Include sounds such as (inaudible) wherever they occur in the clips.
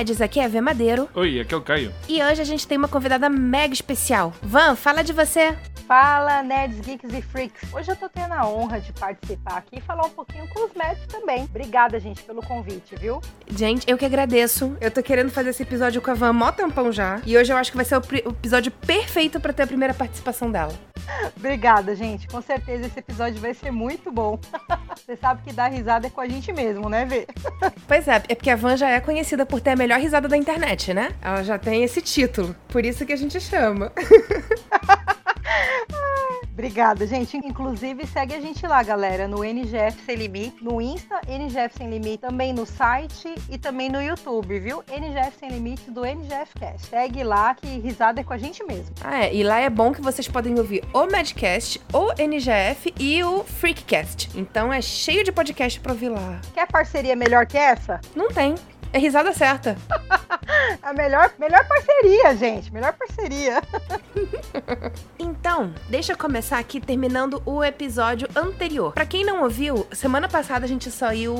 Olá, Medes, aqui é V Madeiro. Oi, aqui é o Caio. E hoje a gente tem uma convidada mega especial. Van, fala de você. Fala, nerds, geeks e freaks. Hoje eu tô tendo a honra de participar aqui e falar um pouquinho com os nerds também. Obrigada, gente, pelo convite, viu? Gente, eu que agradeço. Eu tô querendo fazer esse episódio com a Van mó tempão já. E hoje eu acho que vai ser o, o episódio perfeito para ter a primeira participação dela. (laughs) Obrigada, gente. Com certeza esse episódio vai ser muito bom. (laughs) Você sabe que dar risada é com a gente mesmo, né, Vê? (laughs) Pois é, é porque a Van já é conhecida por ter a melhor risada da internet, né? Ela já tem esse título. Por isso que a gente chama. Obrigada, gente. Inclusive, segue a gente lá, galera, no NGF Sem Limite, no Insta, NGF Sem Limite, também no site e também no YouTube, viu? NGF Sem Limite do NGF Cast. Segue lá que risada é com a gente mesmo. Ah, é. E lá é bom que vocês podem ouvir o Madcast, o NGF e o Freakcast. Então é cheio de podcast pra ouvir lá. Quer parceria melhor que essa? Não tem. É risada certa. (laughs) A melhor, melhor parceria, gente. Melhor parceria. então, (laughs) deixa eu começar aqui terminando o episódio anterior. Para quem não ouviu, semana passada a gente saiu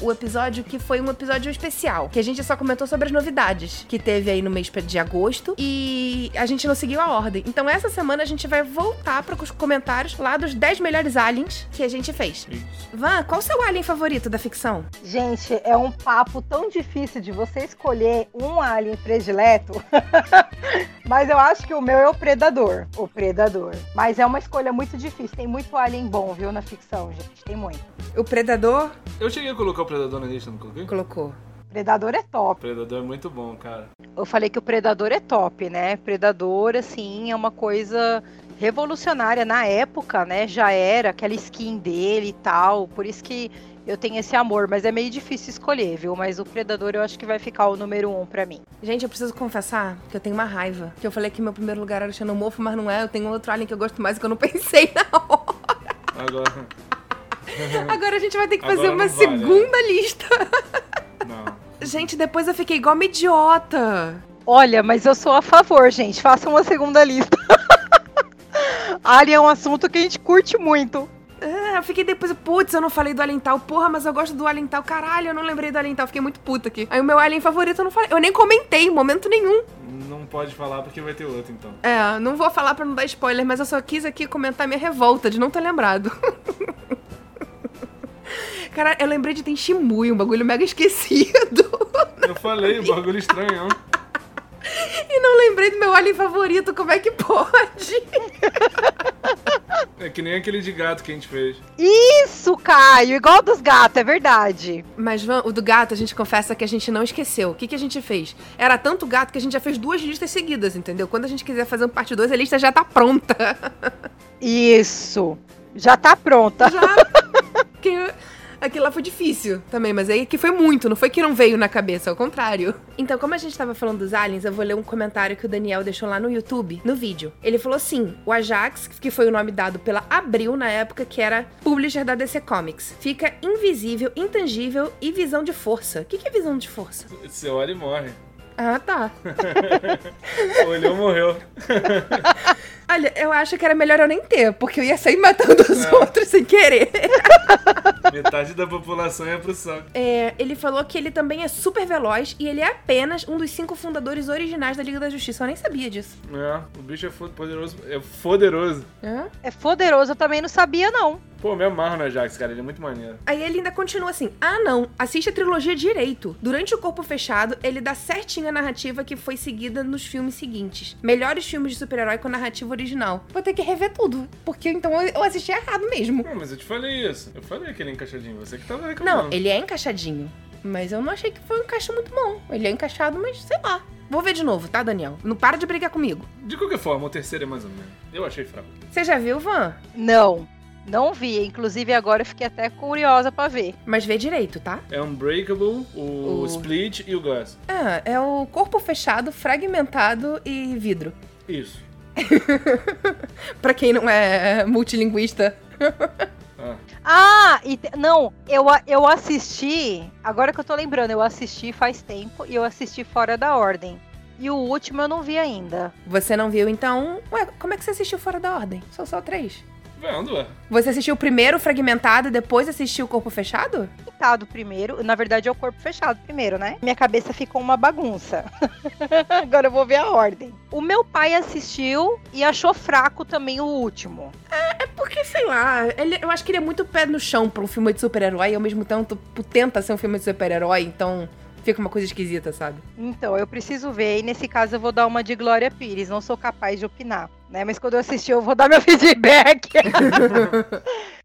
o episódio que foi um episódio especial, que a gente só comentou sobre as novidades que teve aí no mês de agosto e a gente não seguiu a ordem. Então essa semana a gente vai voltar para os comentários lá dos 10 melhores aliens que a gente fez. Isso. Van, qual o seu alien favorito da ficção? Gente, é um papo tão difícil de você escolher um alien predileto. (laughs) Mas eu acho que o meu é o Predador. O Predador. Mas é uma escolha muito difícil. Tem muito alien bom, viu, na ficção, gente. Tem muito. O Predador? Eu cheguei a colocar o Predador na lista, não coloquei? Colocou. Predador é top. Predador é muito bom, cara. Eu falei que o Predador é top, né? Predador, assim, é uma coisa revolucionária na época, né? Já era aquela skin dele e tal. Por isso que eu tenho esse amor, mas é meio difícil escolher, viu? Mas o Predador eu acho que vai ficar o número um pra mim. Gente, eu preciso confessar que eu tenho uma raiva. Que eu falei que meu primeiro lugar era o Xenomorfo, mas não é. Eu tenho outro alien que eu gosto mais que eu não pensei na (laughs) hora. Agora. (laughs) Agora a gente vai ter que fazer uma vale, segunda é. lista. Não. Gente, depois eu fiquei igual uma idiota. Olha, mas eu sou a favor, gente. Faça uma segunda lista. (laughs) Alien é um assunto que a gente curte muito. É, eu fiquei depois, putz, eu não falei do Alental, porra, mas eu gosto do Alental, caralho, eu não lembrei do Alental, fiquei muito puta aqui. Aí o meu Alien favorito eu não falei, eu nem comentei em momento nenhum. Não pode falar porque vai ter outro, então. É, não vou falar pra não dar spoiler, mas eu só quis aqui comentar minha revolta de não ter lembrado. (laughs) Cara, eu lembrei de Tenshimui, um bagulho mega esquecido. (laughs) Eu falei, um bagulho estranho. E não lembrei do meu alien favorito, como é que pode? (laughs) É que nem aquele de gato que a gente fez. Isso, Caio, igual dos gatos, é verdade. Mas o do gato, a gente confessa que a gente não esqueceu. O que, que a gente fez? Era tanto gato que a gente já fez duas listas seguidas, entendeu? Quando a gente quiser fazer um parte 2, a lista já tá pronta. Isso. Já tá pronta. Já. (laughs) que Aquilo lá foi difícil também, mas aí que foi muito, não foi que não veio na cabeça, ao contrário. Então, como a gente tava falando dos aliens, eu vou ler um comentário que o Daniel deixou lá no YouTube, no vídeo. Ele falou assim: o Ajax, que foi o nome dado pela Abril na época, que era publisher da DC Comics, fica invisível, intangível e visão de força. O que, que é visão de força? Você olha e morre. Ah, tá. (laughs) Olhou, morreu. (laughs) Olha, eu acho que era melhor eu nem ter, porque eu ia sair matando os é. outros sem querer. (laughs) Metade da população ia pro saco. É, ele falou que ele também é super veloz e ele é apenas um dos cinco fundadores originais da Liga da Justiça. Eu nem sabia disso. É, o bicho é poderoso. É poderoso. É? É poderoso, eu também não sabia, não. Pô, me amarro no Ajax, cara. Ele é muito maneiro. Aí ele ainda continua assim: ah, não, assiste a trilogia direito. Durante o Corpo Fechado, ele dá certinho a narrativa que foi seguida nos filmes seguintes. Melhores filmes de super-herói com narrativa original. Vou ter que rever tudo, porque então eu assisti errado mesmo. Não, mas eu te falei isso. Eu falei que ele é encaixadinho. Você que tava reclamando. Não, ele é encaixadinho. Mas eu não achei que foi um encaixe muito bom. Ele é encaixado, mas sei lá. Vou ver de novo, tá, Daniel? Não para de brigar comigo. De qualquer forma, o terceiro é mais ou menos. Eu achei fraco. Você já viu, Van? Não. Não vi, inclusive agora eu fiquei até curiosa para ver. Mas vê direito, tá? É Unbreakable, o, o... Split e o Glass. É, é o corpo fechado, fragmentado e vidro. Isso. (laughs) pra quem não é multilinguista. ah, ah e te... não, eu, eu assisti, agora que eu tô lembrando, eu assisti faz tempo e eu assisti Fora da Ordem. E o último eu não vi ainda. Você não viu, então? Ué, como é que você assistiu Fora da Ordem? São só três. Vendo, ué. Você assistiu o primeiro fragmentado e depois assistiu o corpo fechado? Pintado primeiro. Na verdade, é o corpo fechado primeiro, né? Minha cabeça ficou uma bagunça. (laughs) Agora eu vou ver a ordem. O meu pai assistiu e achou fraco também o último. É porque, sei lá, ele, eu acho que ele é muito pé no chão pra um filme de super-herói e ao mesmo tempo tenta ser um filme de super-herói, então fica uma coisa esquisita, sabe? Então, eu preciso ver, e nesse caso eu vou dar uma de Glória Pires, não sou capaz de opinar né? Mas quando eu assistir, eu vou dar meu (laughs) feedback.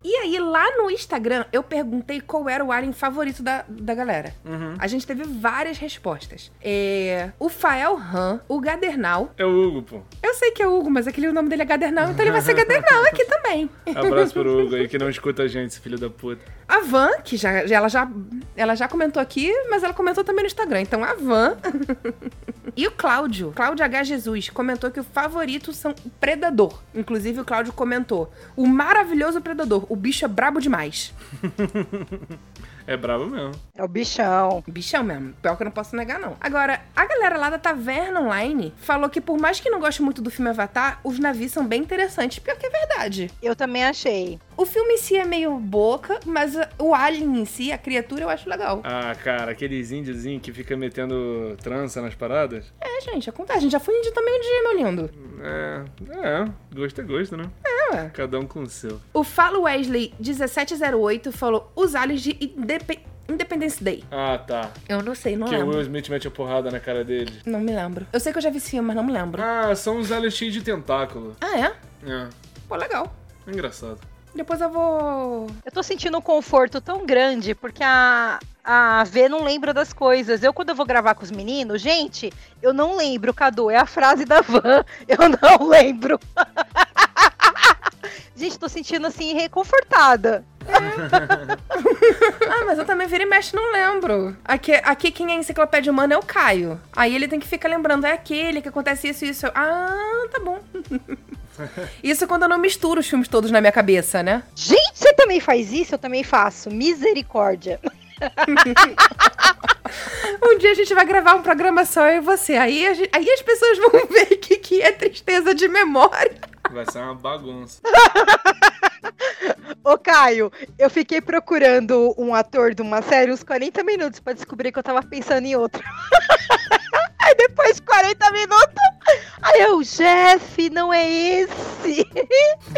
e aí, lá no Instagram, eu perguntei qual era o alien favorito da, da galera. Uhum. A gente teve várias respostas. É, o Fael Han, o Gadernal. É o Hugo, pô. Eu sei que é o Hugo, mas aquele o nome dele é Gadernal, então ele vai ser Gadernal aqui também. Abraço pro Hugo aí que não escuta a gente, esse filho da puta. A Van, que já, já, ela, já, ela já comentou aqui, mas ela comentou também no Instagram. Então a Van. (laughs) e o Cláudio, Cláudio H. Jesus, comentou que o favorito são Predador. Inclusive, o Cláudio comentou: o maravilhoso Predador. O bicho é brabo demais. (laughs) É brabo mesmo. É o bichão. Bichão mesmo. Pior que eu não posso negar, não. Agora, a galera lá da Taverna Online falou que, por mais que não goste muito do filme Avatar, os navios são bem interessantes. Pior que é verdade. Eu também achei. O filme em si é meio boca, mas o alien em si, a criatura, eu acho legal. Ah, cara, aqueles índiozinhos que fica metendo trança nas paradas. É, gente, acontece. A gente já foi índio também de meu lindo. É, é, gosto é gosto, né? É, ué. Cada um com o seu. O Falo Wesley 1708 falou os aliens de Indep Independence Day. Ah, tá. Eu não sei, não que lembro. Que o Will Smith mete a porrada na cara dele. Não me lembro. Eu sei que eu já vi esse filme, mas não me lembro. Ah, são os aliens cheios de tentáculo. Ah, é? É. Pô, legal. Engraçado. Depois eu vou. Eu tô sentindo um conforto tão grande, porque a, a V não lembra das coisas. Eu, quando eu vou gravar com os meninos, gente, eu não lembro, Cadu. É a frase da Van. (laughs) Eu não lembro. (laughs) gente, tô sentindo assim, reconfortada. (laughs) ah, mas eu também vira e mexe, não lembro. Aqui, aqui quem é enciclopédia humana é o Caio. Aí ele tem que ficar lembrando, é aquele que acontece isso e isso. Ah, tá bom. (laughs) Isso quando eu não misturo os filmes todos na minha cabeça, né? Gente, você também faz isso? Eu também faço. Misericórdia. (laughs) um dia a gente vai gravar um programa só eu e você. Aí, gente, aí as pessoas vão (laughs) ver o que, que é tristeza de memória. Vai ser uma bagunça. Ô, Caio, eu fiquei procurando um ator de uma série uns 40 minutos para descobrir que eu tava pensando em outro. Aí depois de 40 minutos, aí eu, Jeff, não é esse.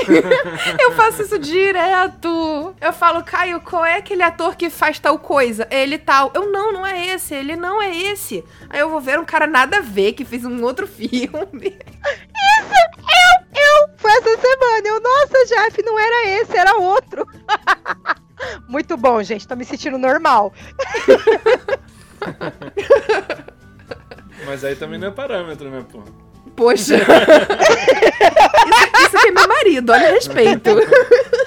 (laughs) eu faço isso direto. Eu falo, Caio, qual é aquele ator que faz tal coisa? Ele tal. Eu, não, não é esse. Ele não é esse. Aí eu vou ver um cara nada a ver que fez um outro (laughs) filme. Isso, eu, eu. Foi essa semana. Eu, nossa, Jeff, não era esse, era outro. (laughs) Muito bom, gente. Tô me sentindo normal. Mas aí também não é parâmetro, né, pô? Poxa. (laughs) isso, isso aqui é meu marido, olha respeito. (laughs)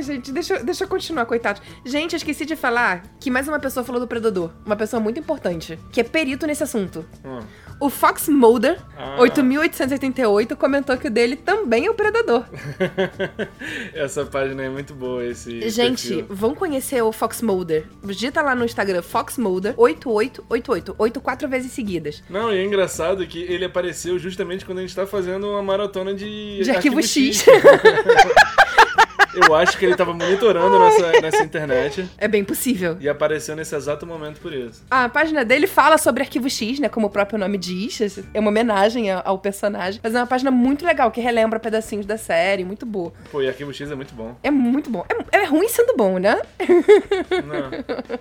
Ai, gente, deixa, deixa eu continuar, coitado. Gente, eu esqueci de falar que mais uma pessoa falou do Predador. Uma pessoa muito importante, que é perito nesse assunto. Hum. O Fox Mulder, ah. 8888, comentou que o dele também é o Predador. (laughs) Essa página é muito boa, esse. Gente, perfil. vão conhecer o Fox Mulder. Digita lá no Instagram Fox Mulder 8888. Oito quatro vezes seguidas. Não, e é engraçado que ele apareceu justamente quando a gente tá fazendo uma maratona de. De arquivo, arquivo X. X. (laughs) Eu acho que ele tava monitorando nessa, nessa internet. É bem possível. E apareceu nesse exato momento por isso. A página dele fala sobre Arquivo X, né? Como o próprio nome diz. É uma homenagem ao personagem. Mas é uma página muito legal, que relembra pedacinhos da série. Muito boa. Pô, e Arquivo X é muito bom. É muito bom. É, é ruim sendo bom, né? Não.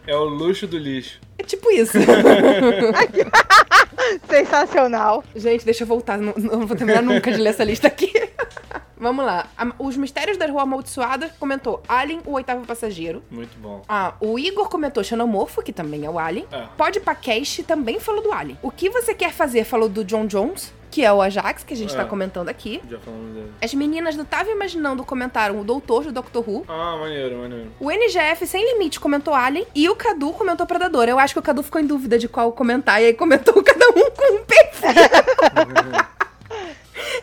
É o luxo do lixo. É tipo isso. (laughs) Sensacional. Gente, deixa eu voltar. Não, não vou terminar nunca de ler essa lista aqui. Vamos lá. Os Mistérios da Rua Amaldiçoada comentou Alien, o oitavo passageiro. Muito bom. Ah, o Igor comentou Xenomorfo, que também é o Alien. É. Pode Cast também falou do Alien. O que você quer fazer falou do John Jones. Que é o Ajax, que a gente é. tá comentando aqui. Já falamos dele. As meninas do Tava Imaginando comentaram o Doutor do Doctor Who. Ah, maneiro, maneiro. O NGF Sem Limite comentou Alien. E o Cadu comentou Predador. Eu acho que o Cadu ficou em dúvida de qual comentar. E aí comentou (laughs) cada um com um perfil. (laughs)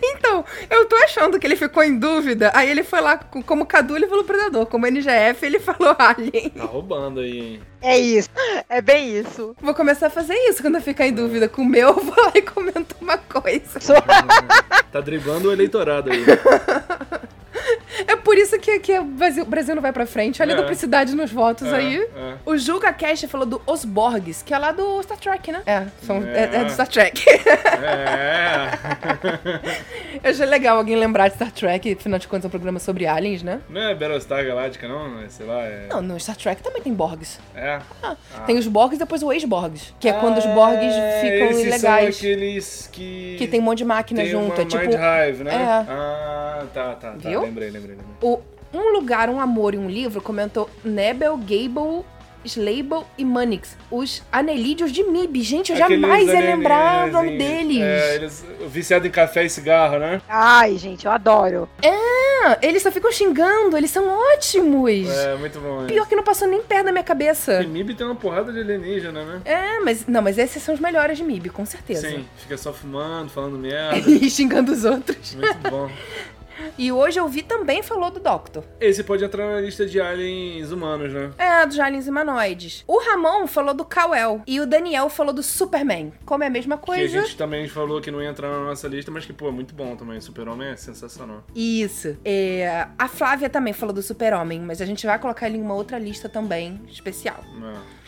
Então, eu tô achando que ele ficou em dúvida. Aí ele foi lá, como Cadu, ele falou Predador. Como NGF, ele (laughs) falou Alien. Tá roubando aí, hein? É isso. É bem isso. Vou começar a fazer isso quando eu ficar em dúvida com o meu. (laughs) Eu vou lá e comento uma coisa. (laughs) tá driblando o eleitorado aí. Por isso que, que o Brasil, não vai pra frente. Olha a É. duplicidade nos votos É, aí. é. O Juca Cash falou do Os Borgs, que é lá do Star Trek, né? É, são, é. É. é do Star Trek. É. Eu achei legal alguém lembrar de Star Trek, afinal de contas é um programa sobre aliens, né? Não é Battlestar Galáctica, não? É, Sei lá, é. Não, no Star Trek também tem Borgs. É. Tem os Borgs e depois o ex-Borgs, que é quando os Borgs Ah, ficam esses ilegais. São aqueles que. Que tem um monte de máquina tem junto. Uma é tipo. Mind Hive, né? É. Ah, tá, tá, tá. Viu? Lembrei, lembrei, lembrei. O Um Lugar, Um Amor e Um Livro comentou Nebel, Gable, Slable e Manix, os anelídeos de MIB. Gente, eu Aqueles jamais ia lembrar o nome alienígenas, deles. É, eles viciados em café e cigarro, né? Ai, gente, eu adoro. Ah, eles só ficam xingando, eles são ótimos. É, muito bom. é. Pior que não passou nem perto da minha cabeça. E MIB tem uma porrada de alienígena, né? É, mas não, mas esses são os melhores de MIB, com certeza. Sim, fica só fumando, falando (laughs) merda. e xingando os outros. Muito bom. E hoje eu vi também falou do Doctor. Esse pode entrar na lista de aliens humanos, né? É, dos aliens humanoides. O Ramon falou do Kal-El e o Daniel falou do Superman. Como é a mesma Que a coisa. gente também falou que não ia entrar na nossa lista, mas que, pô, é muito bom também. Super-Homem é sensacional. Isso. É, a Flávia também falou do Super-Homem, mas a gente vai colocar ele em uma outra lista também especial. É.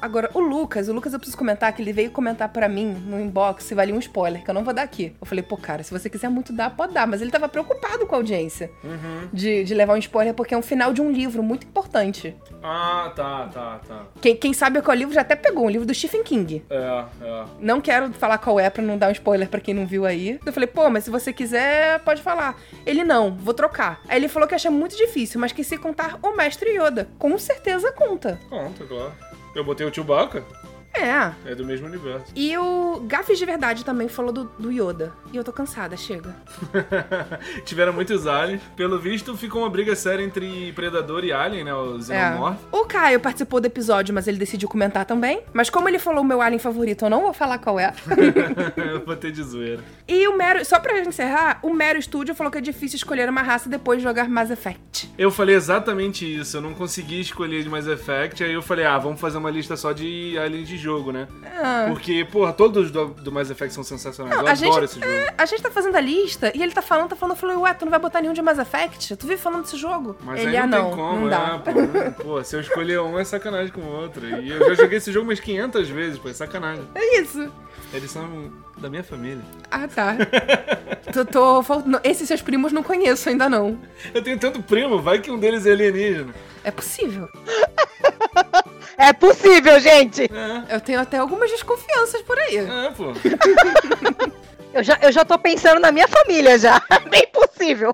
Agora, o Lucas, o Lucas eu preciso comentar que ele veio comentar pra mim no inbox se valia um spoiler, que eu não vou dar aqui. Eu falei, pô, cara, se você quiser muito dar, pode dar. Mas ele tava preocupado com a audiência Uhum. de, de levar um spoiler, porque é um final de um livro muito importante. Ah, tá, tá, tá. Quem, quem sabe qual livro já até pegou, um livro do Stephen King. É, é. Não quero falar qual é pra não dar um spoiler pra quem não viu aí. Eu falei, pô, mas se você quiser, pode falar. Ele não, vou trocar. Aí ele falou que acha muito difícil, mas que se contar o mestre Yoda, com certeza conta. Conta, claro. Eu botei o Chewbacca, É. é do mesmo universo. E o Gafes de Verdade também falou do, do Yoda. E eu tô cansada, chega. (laughs) Tiveram muitos aliens. Pelo visto, ficou uma briga séria entre Predador e Alien, né? O É. Xenomorph. O Caio participou do episódio, mas ele decidiu comentar também. Mas como ele falou o meu alien favorito, eu não vou falar qual é. (laughs) eu botei de zoeira. e o Mero, só pra encerrar, o Mero Studio falou que é difícil escolher uma raça depois de jogar Mass Effect. Eu falei exatamente isso. Eu não consegui escolher de Mass Effect. Aí eu falei, ah, vamos fazer uma lista só de aliens de jogo, né? Ah. Porque, porra, todos do, do Mass Effect são sensacionais. Não, eu adoro gente- esse jogo. A gente tá fazendo a lista e ele tá falando, tá falando, eu falei, ué, tu não vai botar nenhum de Mass Effect? Tu vive falando desse jogo? Mas ele, aí ah, não, não, tem como, não dá. né? Pô, (laughs) Pô, se eu escolher um é sacanagem com o outro. E eu já joguei esse jogo umas 500 vezes, pô, é sacanagem. É isso. Eles são da minha família. Ah, tá. (laughs) tô, tô, não, Esses seus primos não conheço ainda não. Eu tenho tanto primo, vai que um deles é alienígena. É possível. (laughs) É possível, gente! É, Eu tenho até algumas desconfianças por aí. é, pô. (laughs) Eu já, eu já tô pensando na minha família já. (laughs) Bem possível.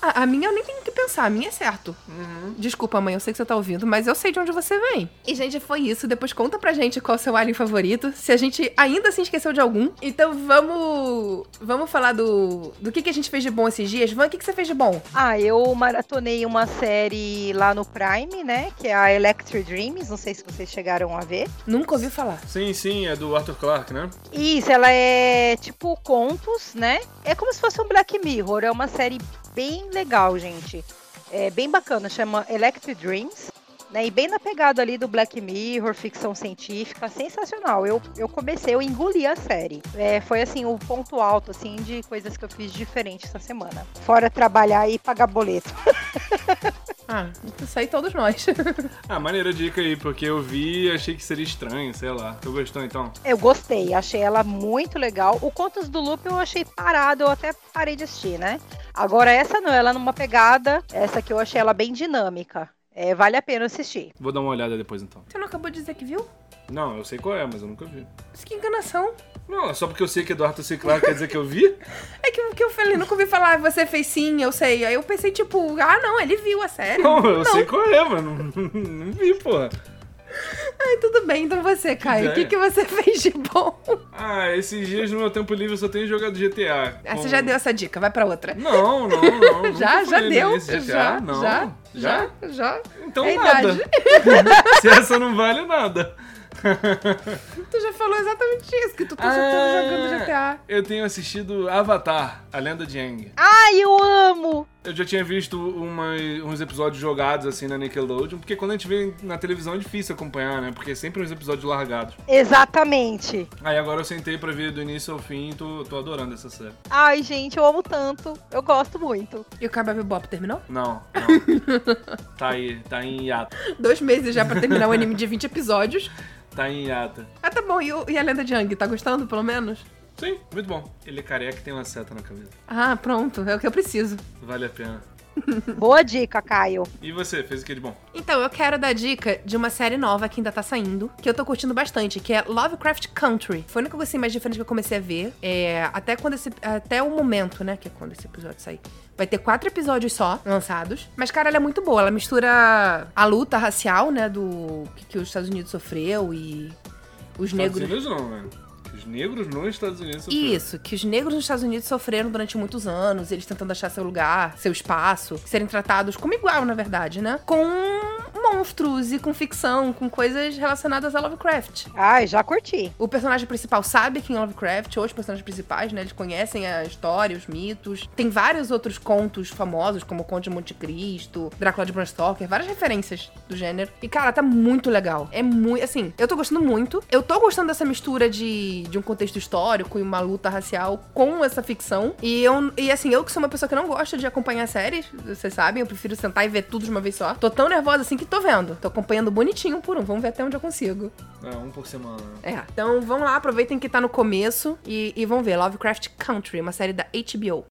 A, a minha eu nem tenho que pensar, a minha é certo. Desculpa, mãe, eu sei que você tá ouvindo, mas eu sei de onde você vem. E, gente, foi isso. Depois conta pra gente qual é o seu alien favorito. Se a gente ainda se esqueceu de algum. Então vamos. Vamos falar do. Do que, que a gente fez de bom esses dias. Van, o que, que você fez de bom? Ah, eu maratonei uma série lá no Prime, né? Que é a Electric Dreams. Não sei se vocês chegaram a ver. Nunca ouvi falar. Sim, sim, é do Arthur Clarke, né? Isso, ela é tipo contos, né? É como se fosse um Black Mirror. É uma série bem legal, gente. É bem bacana, chama Electric Dreams. Né, e bem na pegada ali do Black Mirror, ficção científica, sensacional. Eu, eu comecei, eu engoli a série. É, foi assim, o ponto alto assim de coisas que eu fiz diferente essa semana. Fora trabalhar e pagar boleto. (laughs) Ah, isso aí todos nós. (laughs) Ah, maneira dica aí, porque eu vi e achei que seria estranho, sei lá. Tu gostou então? Eu gostei, achei ela muito legal. O Contos do Loop eu achei parado, eu até parei de assistir, né? Agora essa não, ela numa pegada, essa aqui eu achei ela bem dinâmica. É, vale a pena assistir. Vou dar uma olhada depois então. você não acabou de dizer que viu? Não, eu sei qual é, mas eu nunca vi. Mas que enganação. Não, só porque eu sei que é do Arthur C. Clarke quer dizer que eu vi? É que, que eu falei, nunca ouvi falar, você fez sim, eu sei. Aí eu pensei, tipo, ah, não, ele viu a série. Não, eu sei qual é, mas não, não vi, porra. Ai, tudo bem, então você, Caio, o que, que você (laughs) fez de bom? Ah, esses dias no meu tempo livre eu só tenho jogado GTA. Ah, você com- já deu essa dica, vai pra outra. Não, não, não. (laughs) Já, já deu. GTA, já, não. já, já, já. Então É nada. (laughs) Se essa não vale, nada. (laughs) Tu já falou exatamente isso, que tu tá Ah. jogando GTA. Eu tenho assistido Avatar, a lenda de Aang. Ai, eu amo! Eu já tinha visto uma- uns episódios jogados assim na Nickelodeon, porque quando a gente vê na televisão é difícil acompanhar, né? Porque é sempre uns episódios largados. Exatamente. Aí agora eu sentei pra ver do início ao fim e tô, tô adorando essa série. Ai, gente, eu amo tanto. Eu gosto muito. E o Cowboy Bebop terminou? Não, não. (laughs) tá aí, tá em hiato. Dois meses já pra terminar o anime de 20 episódios. Tá em hiata. Ah, tá bom. E, o- e a lenda de Yang, tá gostando, pelo menos? Sim, muito bom. Ele é careca e tem uma seta na cabeça. Ah, pronto. É o que eu preciso. Vale a pena. Boa dica, Caio. E você, fez o que de bom? Então, eu quero dar dica de uma série nova que ainda tá saindo, que eu tô curtindo bastante, que é Lovecraft Country. Foi a única coisa assim, mais diferente que eu comecei a ver. É, até quando esse. Até o momento, né? Que é quando esse episódio sair. Vai ter quatro episódios só lançados. Mas, cara, ela é muito boa. Ela mistura a luta racial, né? Do que, que os Estados Unidos sofreu e os negros. Estados Unidos não, né? Os negros nos Estados Unidos sofreram. Isso, que os negros nos Estados Unidos sofreram durante muitos anos, eles tentando achar seu lugar, seu espaço, serem tratados como igual, na verdade, né? Com monstros e com ficção, com coisas relacionadas a Lovecraft. Ai, já curti. O personagem principal sabe quem é Lovecraft, ou os personagens principais, né? Eles conhecem a história, os mitos. Tem vários outros contos famosos, como o Conde de Monte Cristo, Drácula de Bram Stoker, várias referências do gênero. E, cara, tá muito legal. É muito. Assim, eu tô gostando muito. Eu tô gostando dessa mistura de, de um contexto histórico e uma luta racial com essa ficção. E, eu, e, assim, eu que sou uma pessoa que não gosta de acompanhar séries, vocês sabem, eu prefiro sentar e ver tudo de uma vez só. Tô tão nervosa assim que tô vendo. Tô acompanhando bonitinho por um. Vamos ver até onde eu consigo. É, um por semana. É. Então vão lá, aproveitem que tá no começo e, e vão ver Lovecraft Country, uma série da HBO.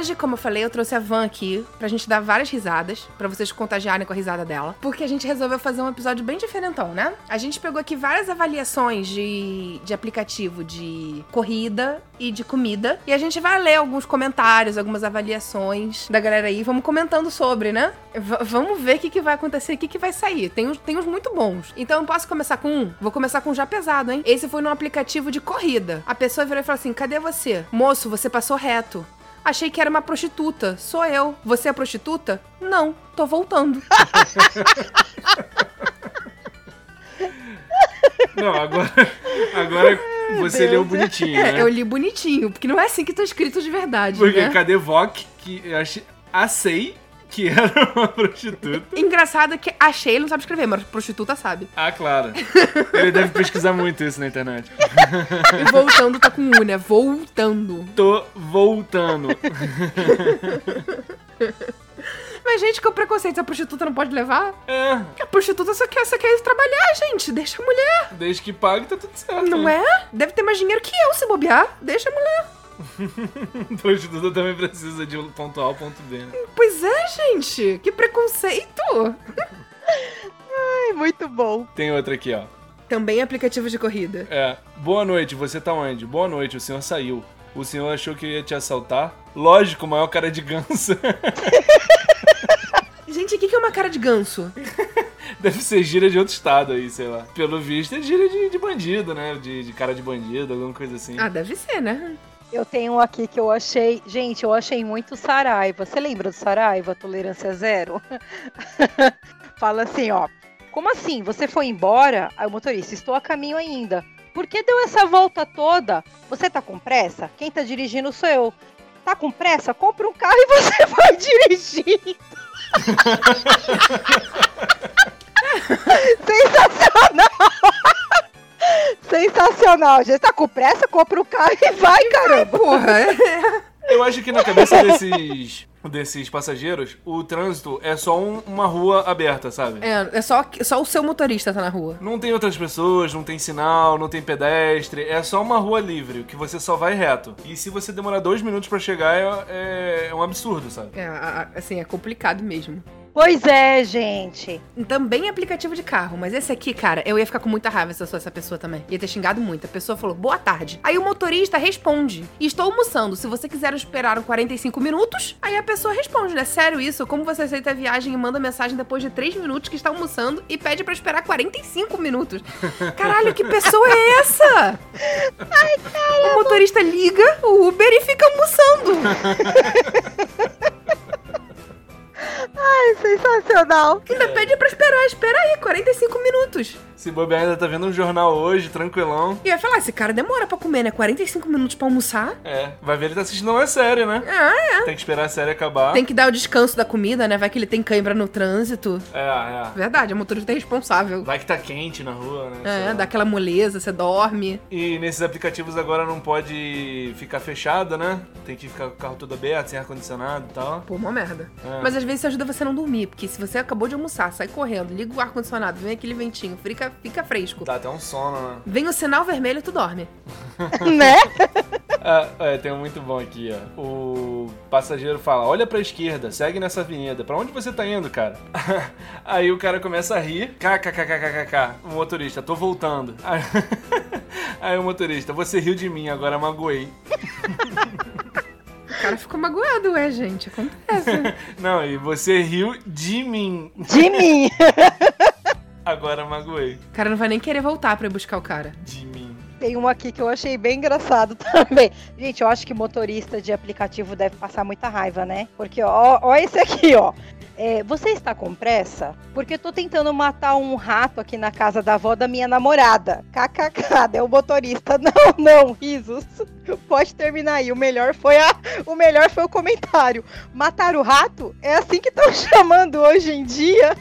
Hoje, como eu falei, eu trouxe a Van aqui pra gente dar várias risadas, pra vocês contagiarem com a risada dela. Porque a gente resolveu fazer um episódio bem diferentão, né? A gente pegou aqui várias avaliações de, de aplicativo de corrida e de comida. E a gente vai ler alguns comentários, algumas avaliações da galera aí. Vamos comentando sobre, né? V- vamos ver o que, que vai acontecer, o que, que vai sair. Tem uns, tem uns muito bons. Então, eu posso começar com um? Vou começar com um já pesado, hein? Esse foi num aplicativo de corrida. A pessoa virou e falou assim: cadê você? Moço, você passou reto. Achei que era uma prostituta. Sou eu. Você é prostituta? Não, tô voltando. (laughs) Não, agora, agora você leu bonitinho, É, né? eu li bonitinho, porque não é assim que tá escrito de verdade, Porque né? cadê Vok, que eu achei, achei que era (laughs) uma prostituta. Engraçado que achei, ele não sabe escrever, mas prostituta sabe. Ah, claro. Ele deve pesquisar muito isso na internet. E voltando tá com U, né? Voltando. Tô voltando. Mas, gente, que o preconceito a prostituta não pode levar? É, A prostituta só quer, só quer ir trabalhar, gente. Deixa a mulher. desde que pague tá tudo certo. Não né? é? Deve ter mais dinheiro que eu se bobear. Deixa a mulher. (laughs) Prostituta também precisa de um ponto A ao ponto B, né? Pois é, gente. Que preconceito. (laughs) Ai, muito bom. Tem outra aqui, ó. Também aplicativo de corrida. É. Boa noite, você tá onde? Boa noite, o senhor saiu. O senhor achou que eu ia te assaltar? Lógico, maior cara de ganso. (laughs) Gente, o que que é uma cara de ganso? Deve ser gíria de outro estado aí, sei lá. Pelo visto é gíria de, de bandido, né? De, de cara de bandido, alguma coisa assim. Ah, deve ser, né? Eu tenho um aqui que eu achei. Gente, eu achei muito Saraiva. Você lembra do Saraiva, Tolerância Zero? (laughs) Fala assim, ó. Como assim? Você foi embora? Aí o motorista, estou a caminho ainda. Por que deu essa volta toda? Você tá com pressa? Quem tá dirigindo sou eu. Tá com pressa? Compra um carro e você (laughs) vai dirigir. (laughs) Sensacional! Sensacional, gente. Tá com pressa? Compra um carro e vai, caramba. Porra, é. (laughs) Eu acho que na cabeça desses, desses passageiros, o trânsito é só um- uma rua aberta, sabe? É, é só, só o seu motorista tá na rua. Não tem outras pessoas, não tem sinal, não tem pedestre, é só uma rua livre, que você só vai reto. E se você demorar dois minutos pra chegar, é, é- é um absurdo, sabe? É, assim, é complicado mesmo. Pois é, gente. Também aplicativo de carro, mas esse aqui, cara, eu ia ficar com muita raiva se eu sou essa pessoa também. Ia ter xingado muito. A pessoa falou, boa tarde. Aí o motorista responde, estou almoçando, se você quiser esperar 45 minutos, aí a pessoa responde, né? Sério isso? Como você aceita a viagem e manda mensagem depois de 3 minutos que está almoçando e pede pra esperar 45 minutos? (laughs) Caralho, que pessoa é essa? Ai, cara. O motorista liga o Uber e fica almoçando. (laughs) Ai, sensacional. Ainda pede pra esperar, espera aí, 45 minutos. Se bobear ainda tá vendo um jornal hoje, tranquilão. E vai falar, esse cara demora pra comer, né? 45 minutos pra almoçar. É, vai ver ele tá assistindo uma série, né? Ah, é. Tem que esperar a série acabar. Tem que dar o descanso da comida, né? Vai que ele tem cãibra no trânsito. É, é. Verdade, é motorista responsável. Vai que tá quente na rua, né? É, dá aquela moleza, você dorme. E nesses aplicativos agora não pode ficar fechado, né? Tem que ficar com o carro todo aberto, sem ar-condicionado e tal. Pô, uma merda. É. Mas às vezes isso ajuda você a não dormir, porque se você acabou de almoçar, sai correndo, liga o ar-condicionado, vem aquele ventinho, fica, fica fresco. Dá até um sono, né? Vem o sinal vermelho, tu dorme. (laughs) né? Ah, é, tem um muito bom aqui, ó. O passageiro fala: Olha pra esquerda, segue nessa avenida. Pra onde você tá indo, cara? (laughs) Aí o cara começa a rir. KKKKKK. O motorista, tô voltando. Aí, (laughs) Aí o motorista, você riu de mim, agora magoei. O cara ficou magoado, é, gente. Acontece. (laughs) Não, e você riu de mim, De mim. (laughs) agora magoei. o cara não vai nem querer voltar pra ir buscar o cara. De mim. Tem um aqui que eu achei bem engraçado (laughs) também. Gente, eu acho que motorista de aplicativo deve passar muita raiva, né? Porque, ó, ó esse aqui, ó. É, você está com pressa? Porque eu tô tentando matar um rato aqui na casa da avó da minha namorada. KKK, (laughs) é o motorista. (laughs) Não, não, risos. Pode terminar aí. O melhor foi a, o melhor foi o comentário. Matar o rato? É assim que estão (laughs) chamando hoje em dia.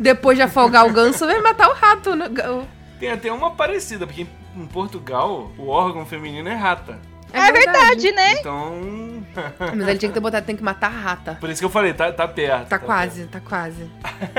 Depois de afogar o ganso, vem matar o rato. né? O- Tem até uma parecida, porque em- em Portugal o órgão feminino é rata. É, verdade, né? Então. (laughs) Mas ele tinha que ter botado, tem que matar a rata. Por isso que eu falei, tá, tá perto. Tá perto. quase, tá quase.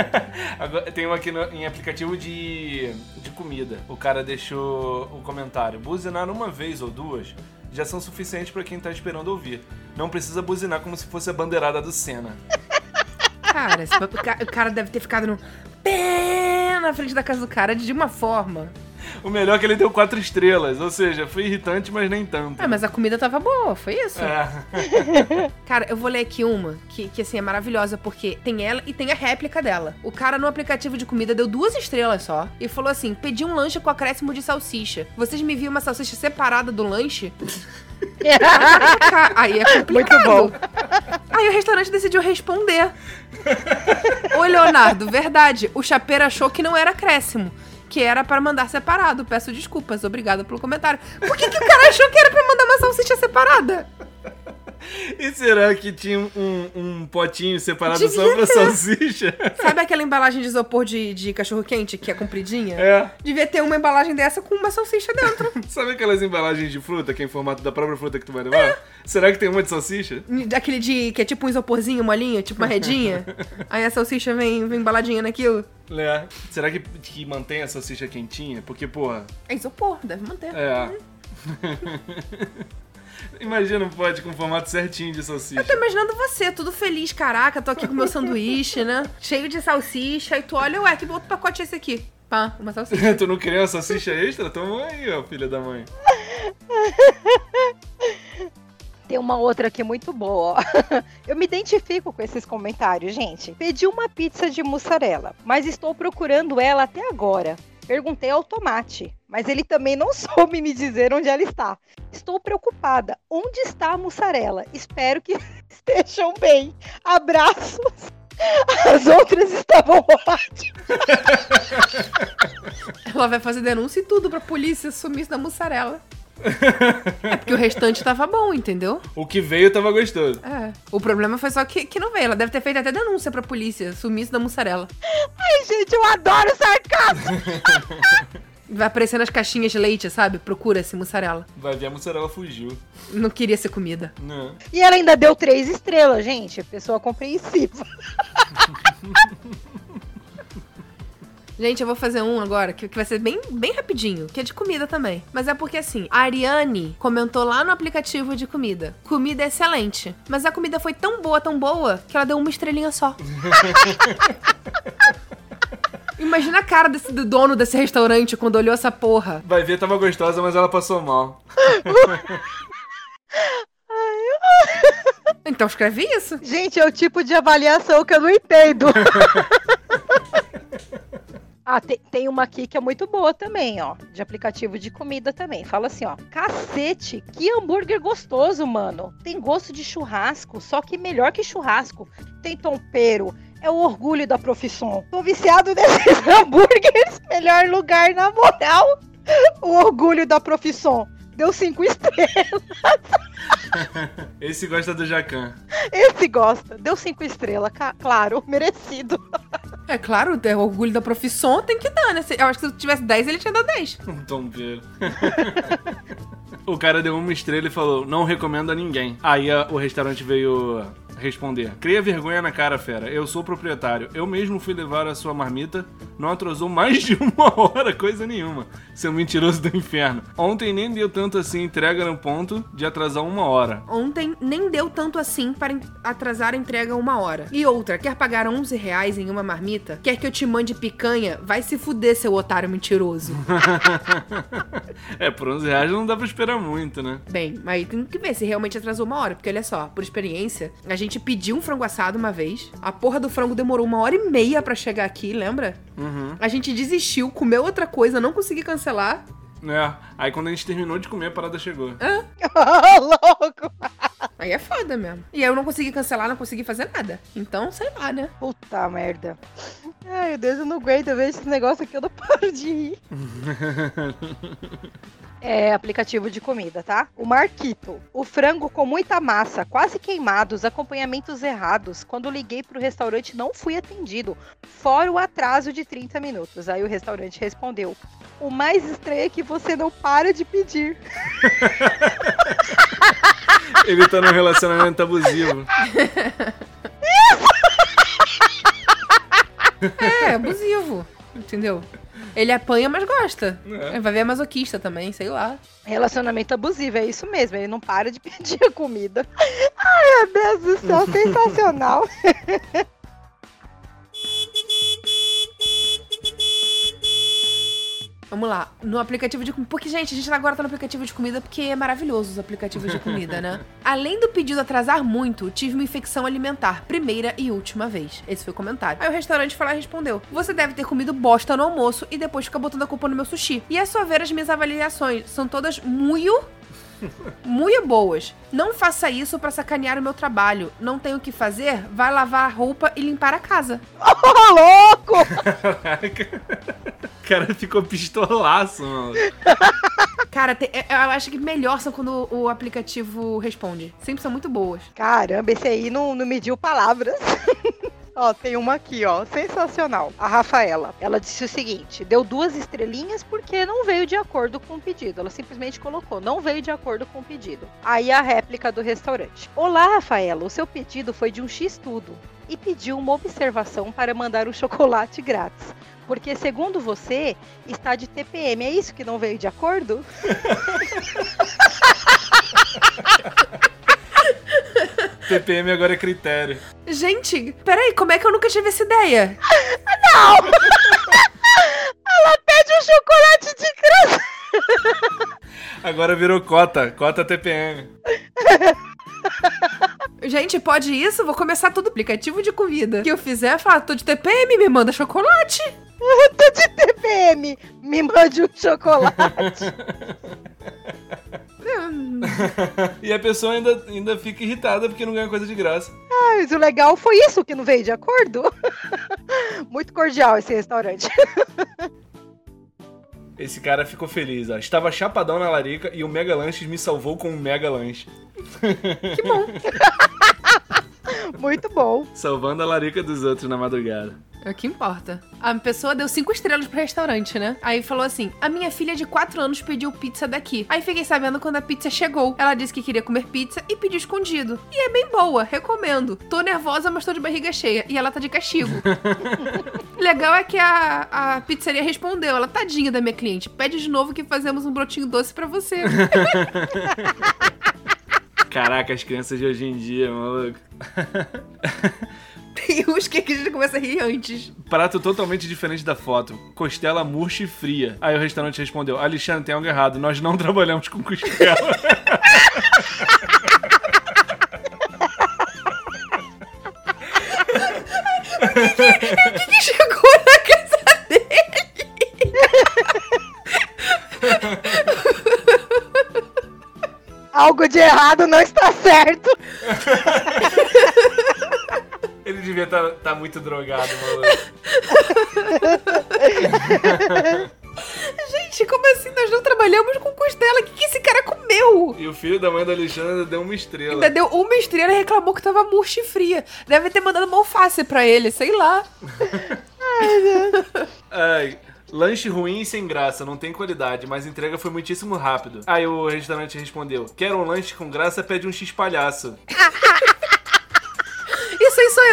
(laughs) Agora, tem um aqui no- em aplicativo de, de comida. O cara deixou o comentário: buzinar uma vez ou duas já são suficientes pra quem tá esperando ouvir. Não precisa buzinar como se fosse a bandeirada do Senna. (laughs) Cara, esse papo- o ca- o cara deve ter ficado no pé na frente da casa do cara de uma forma. O melhor é que ele deu quatro estrelas, ou seja, foi irritante, mas nem tanto. Ah, mas a comida tava boa, foi isso? É. (laughs) Cara, eu vou ler aqui uma que, que assim, é maravilhosa, porque tem ela e tem a réplica dela. O cara no aplicativo de comida deu duas estrelas só e falou assim: pedi um lanche com acréscimo de salsicha. Vocês me viram uma salsicha separada do lanche? (laughs) Aí é complicado. Muito bom. Aí o restaurante decidiu responder. Oi, Leonardo, verdade. O chapeiro achou que não era acréscimo. Que era para mandar separado. Peço desculpas, obrigada pelo comentário. Por que, que o cara achou que era pra mandar uma salsicha separada? (laughs) E será que tinha um, um potinho separado Devia só pra salsicha? (laughs) Sabe aquela embalagem de isopor de, de cachorro-quente que é compridinha? É. Devia ter uma embalagem dessa com uma salsicha dentro. (laughs) Sabe aquelas embalagens de fruta que é em formato da própria fruta que tu vai levar? Será que tem uma de salsicha? Aquele de. que é tipo um isoporzinho, molinho, tipo uma redinha. Aí a salsicha vem, vem embaladinha naquilo. É. Será que, que mantém a salsicha quentinha? Porque, porra, É isopor, deve manter. é. Imagina um pote com formato certinho de salsicha. Tô imaginando você, tudo feliz, caraca, tô aqui com meu sanduíche, né? Cheio de salsicha, e tu olha, ué, que outro pacote é esse aqui? Pá, uma salsicha. (laughs) tu não queria uma salsicha extra? Toma aí, ó, filha da mãe. Tem uma outra aqui muito boa. ó. (laughs) Eu me identifico com esses comentários, gente. Pedi uma pizza de mussarela, mas estou procurando ela até agora. Perguntei ao tomate, mas ele também não (laughs) soube me dizer onde ela está. Estou preocupada. Onde está a mussarela? Espero que (laughs) estejam bem. Abraços. As outras estavam ótimas. Ela vai fazer denúncia e tudo pra polícia sumir da mussarela. É porque o restante tava bom, entendeu? O que veio tava gostoso. É. O problema foi só que, que não veio. Ela deve ter feito até denúncia pra polícia, sumiço da mussarela. Ai, gente, eu adoro sarcasmo. (laughs) Vai aparecer nas caixinhas de leite, sabe? Procura-se mussarela. Vai ver a mussarela fugiu. Não queria ser comida. Não. E ela ainda deu três estrelas, gente. Pessoa compreensiva. (laughs) Gente, eu vou fazer um agora que, que vai ser bem, bem rapidinho, que é de comida também. Mas é porque assim, a Ariane comentou lá no aplicativo de comida: comida é excelente. Mas a comida foi tão boa, tão boa, que ela deu uma estrelinha só. (laughs) Imagina a cara desse do dono desse restaurante quando olhou essa porra. Vai ver, tava gostosa, mas ela passou mal. (laughs) Então escreve isso. Gente, é o tipo de avaliação que eu não entendo. (laughs) Ah, tem, tem uma aqui que é muito boa também, ó. De aplicativo de comida também. Fala assim, ó. Cacete, que hambúrguer gostoso, mano. Tem gosto de churrasco, só que melhor que churrasco. Tem tompeiro. É o orgulho da profissão. Tô viciado nesses (laughs) hambúrgueres. Melhor lugar, na moral. O orgulho da profissão. Deu cinco estrelas. (laughs) (laughs) Esse gosta do Jacan. Esse gosta. Deu cinco estrelas, claro, (laughs) merecido. É claro, o orgulho da profissão tem que dar, né? Eu acho que se eu tivesse 10, ele tinha dado 10. (laughs) Um tombeiro. o cara deu uma estrela e falou: Não recomendo a ninguém. Aí o restaurante veio responder: Cria vergonha na cara, fera. Eu sou o proprietário. Eu mesmo fui levar a sua marmita. Não atrasou mais de uma hora, coisa nenhuma. Seu mentiroso do inferno. Ontem nem deu tanto assim entrega no ponto de atrasar uma hora. Ontem nem deu tanto assim para atrasar a entrega uma hora. E outra, quer pagar 11 reais em uma marmita? Quer que eu te mande picanha? Vai se fuder, seu otário mentiroso. (laughs) é, por 11 reais não dá pra esperar muito, né? Bem, mas tem que ver se realmente atrasou uma hora. Porque olha só, por experiência, a gente pediu um frango assado uma vez. A porra do frango demorou uma hora e meia pra chegar aqui, lembra? Uhum. A gente desistiu, comeu outra coisa, não consegui cancelar. É, aí quando a gente terminou de comer, a parada chegou. (laughs) louco. Aí é foda mesmo. E aí eu não consegui cancelar, não consegui fazer nada. Então, sei lá, né? Puta merda. Ai, meu Deus, eu não aguento ver esse negócio aqui, eu não paro de rir. (laughs) É aplicativo de comida, tá? O Marquito. O frango com muita massa, quase queimado, os acompanhamentos errados. Quando liguei pro restaurante, não fui atendido. Fora o atraso de 30 minutos. Aí o restaurante respondeu: O mais estranho é que você não para de pedir. (laughs) Ele tá num relacionamento abusivo. É, abusivo. Entendeu? Ele apanha, mas gosta. É. Vai ver é masoquista também, sei lá. Relacionamento abusivo, é isso mesmo. Ele não para de (laughs) pedir a comida. Ai, meu Deus do céu, (laughs) sensacional. Vamos lá. No aplicativo de comida. Porque, gente, a gente agora tá no aplicativo de comida porque é maravilhoso os aplicativos de comida, né? (laughs) Além do pedido atrasar muito, tive uma infecção alimentar, primeira e última vez. Esse foi o comentário. Aí o restaurante foi lá e respondeu: Você deve ter comido bosta no almoço e depois fica botando a culpa no meu sushi. E é só ver as minhas avaliações. São todas muito. Muito boas. Não faça isso pra sacanear o meu trabalho. Não tenho o que fazer? Vai lavar a roupa e limpar a casa. (laughs) Ô, louco! Caraca. (laughs) O cara ficou pistolaço, mano. Cara, te- é- eu acho que melhor são quando o aplicativo responde. Sempre são muito boas. Caramba, esse aí não, não mediu palavras. (laughs) ó, tem uma aqui, ó, sensacional. A Rafaela, ela disse o seguinte: deu duas estrelinhas porque não veio de acordo com o pedido. Ela simplesmente colocou, não veio de acordo com o pedido. Aí a réplica do restaurante: Olá, Rafaela, o seu pedido foi de um X tudo e pediu uma observação para mandar um chocolate grátis. Porque, segundo você, está de TPM. É isso que não veio de acordo? (laughs) TPM agora é critério. Gente, peraí, como é que eu nunca tive essa ideia? (laughs) Ela pede um chocolate de graça. Agora virou cota. Cota TPM. (laughs) Gente, pode isso? Vou começar todo aplicativo de comida. que eu fizer, falar, tô de TPM, me manda chocolate. Eu tô de TPM. Me mande um chocolate. (laughs) (laughs) E a pessoa ainda, ainda fica irritada porque não ganha coisa de graça. Ah, Mas o legal foi isso que não veio de acordo. (laughs) Muito cordial esse restaurante. (laughs) Esse cara ficou feliz, ó. Estava chapadão na larica e o Mega Lanches me salvou com um Mega Lanche. que bom. Muito bom. Salvando a larica dos outros na madrugada. É o que importa. A pessoa deu cinco estrelas pro restaurante, né? Aí falou assim: A minha filha de 4 anos pediu pizza daqui. Aí fiquei sabendo quando a pizza chegou. Ela disse que queria comer pizza e pediu escondido. E é bem boa, recomendo. Tô nervosa, mas tô de barriga cheia. E ela tá de castigo. (laughs) Legal é que a, a pizzaria respondeu: Ela, tadinha da minha cliente, pede de novo que fazemos um brotinho doce pra você. (laughs) Caraca, as crianças de hoje em dia, maluco. (laughs) os que, que a gente começa a rir antes. Prato totalmente diferente da foto. Costela murcha e fria. Aí o restaurante respondeu: Alexandre, tem algo errado. Nós não (laughs) trabalhamos com costela. O que, que chegou na casa dele? Algo de errado não está certo. (laughs) Devia estar muito drogado, maluco. (laughs) Gente, como assim? Nós não trabalhamos com costela. O que, que esse cara comeu? E o filho da mãe da Alexandra deu uma estrela. Ainda deu uma estrela e reclamou que tava murcha e fria. Deve ter mandado uma alface pra ele, sei lá. (laughs) Ai, lanche ruim e sem graça, não tem qualidade, mas entrega foi muitíssimo rápido. Aí o restaurante respondeu: Quer um lanche com graça, pede um aí sou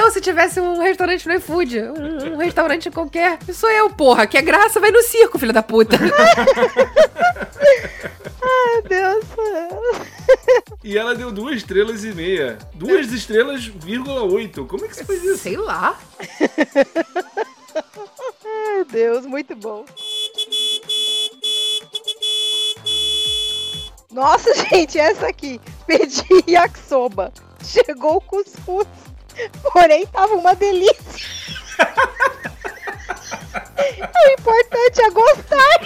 eu se tivesse um restaurante no iFood. Um, um restaurante qualquer. Isso sou eu, porra. Que é graça, vai no circo, filho da puta. (laughs) Ai, Deus. E ela deu duas estrelas e meia. Duas estrelas, vírgula oito. Como é que você fez isso? sei lá. Ai, Deus, muito bom. Nossa, (laughs) gente, essa aqui. Pedi yakisoba. Chegou o cuscuz. Porém, tava uma delícia. (laughs) o importante é gostar.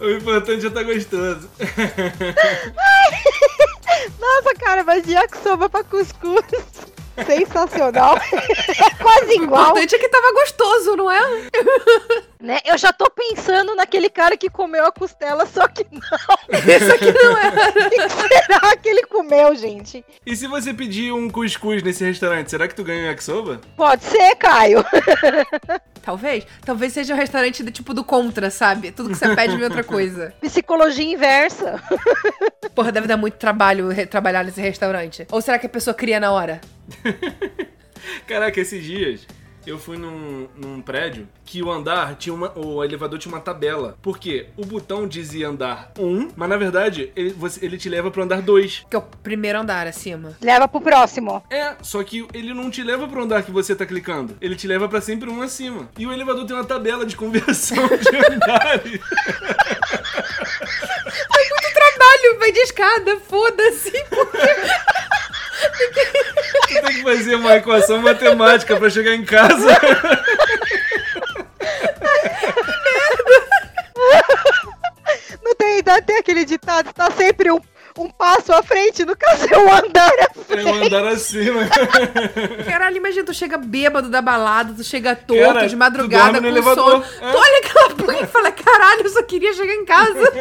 O importante é estar gostoso. Nossa, cara, mas yakisoba pra cuscuz. Sensacional. (laughs) É quase O igual. importante é que tava gostoso, não é? Né? Eu já tô pensando naquele cara que comeu a costela, só que não. (laughs) Isso aqui não é. O (laughs) que será que ele comeu, gente? E se você pedir um cuscuz nesse restaurante, será que tu ganha um yakisoba? Pode ser, Caio. Talvez. Talvez seja um restaurante do tipo do contra, sabe? Tudo que você pede vem outra coisa. Psicologia inversa. Porra, deve dar muito trabalho trabalhar nesse restaurante. Ou será que a pessoa cria na hora? (laughs) Caraca, esses dias eu fui num, num prédio que o andar tinha uma. O elevador tinha uma tabela. Por quê? O botão dizia andar 1, mas na verdade ele, você- ele te leva pro andar 2. Que é o primeiro andar acima. Leva pro próximo. É, só que ele não te leva pro andar que você tá clicando. Ele te leva pra sempre um acima. E o elevador tem uma tabela de conversão de (laughs) andares. Trabalho, vai de escada, foda-se. Tu (laughs) tem que fazer uma equação matemática pra chegar em casa. (laughs) Não tem ainda tem aquele ditado, está sempre um, um passo à frente, no caso é um andar à É frente. um andar acima. (laughs) Caralho, imagina, tu chega bêbado da balada, tu chega torto, Cara, de madrugada, com elevador, sono. é. Tu olha aquela (laughs) porra e fala, caralho, eu só queria chegar em casa.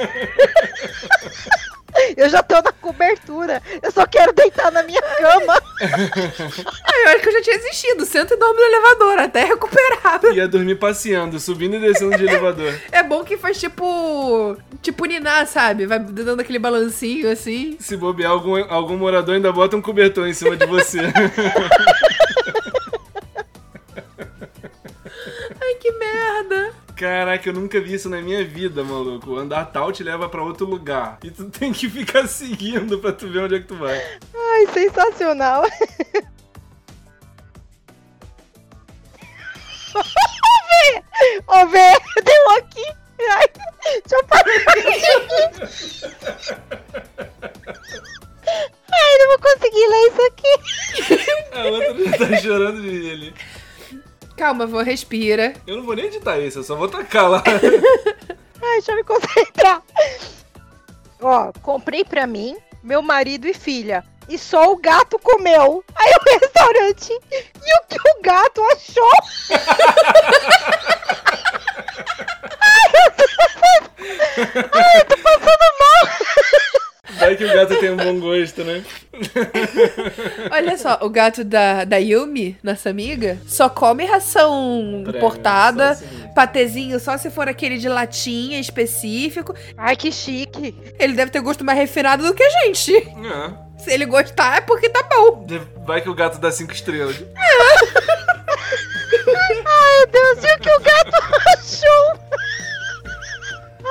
Eu já tô na cobertura, eu só quero deitar na minha cama. Aí (laughs) eu acho que eu já tinha desistido. Senta e dorme no elevador, até recuperar. Ia dormir passeando, subindo e descendo de elevador. (laughs) É bom que faz tipo. Tipo ninar, sabe? Vai dando aquele balancinho assim. Se bobear, algum, algum morador ainda bota um cobertor em cima de você. (laughs) Ai, que merda. Caraca, eu nunca vi isso na minha vida, maluco. Andar tal te leva pra outro lugar. E tu tem que ficar (laughs) seguindo pra tu ver onde é que tu vai. Ai, sensacional. (laughs) Ô, Vê, deu aqui. Ai, deixa eu parar. Ai, não vou conseguir ler isso aqui. A outra já tá chorando de ali. Calma, vou respira. Eu não vou nem editar isso, eu só vou tacar lá. (laughs) Ai, deixa eu me concentrar. Ó, comprei pra mim, meu marido e filha. E só o gato comeu. Aí o (laughs) restaurante. E o que o gato achou? Vai que o gato tem um bom gosto, né? Olha só, o gato da, da Yumi, nossa amiga, só come ração Prega, importada, só assim. patezinho só se for aquele de latinha específico. Ai, que chique. Ele deve ter gosto mais refinado do que a gente. É. Se ele gostar, é porque tá bom. Vai que o gato dá cinco estrelas. (laughs) Meu Deus, e o que o gato (laughs) achou?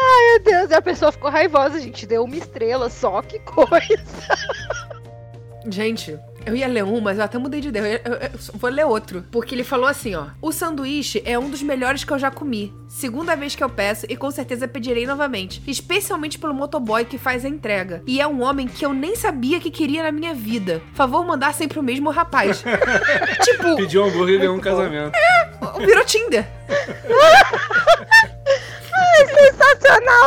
Ai, meu Deus, e a pessoa ficou raivosa, gente. Deu uma estrela só, que coisa. Gente, eu ia ler um, mas eu até mudei de ideia. Eu, eu- eu vou ler outro. Porque ele falou assim, ó. O sanduíche é um dos melhores que eu já comi. Segunda vez que eu peço e com certeza pedirei novamente. Especialmente pelo motoboy que faz a entrega. E é um homem que eu nem sabia que queria na minha vida. Favor mandar sempre o mesmo rapaz. (laughs) tipo, Pediu um hambúrguer e ganhou um (laughs) casamento. virou Tinder. (laughs) Sensacional.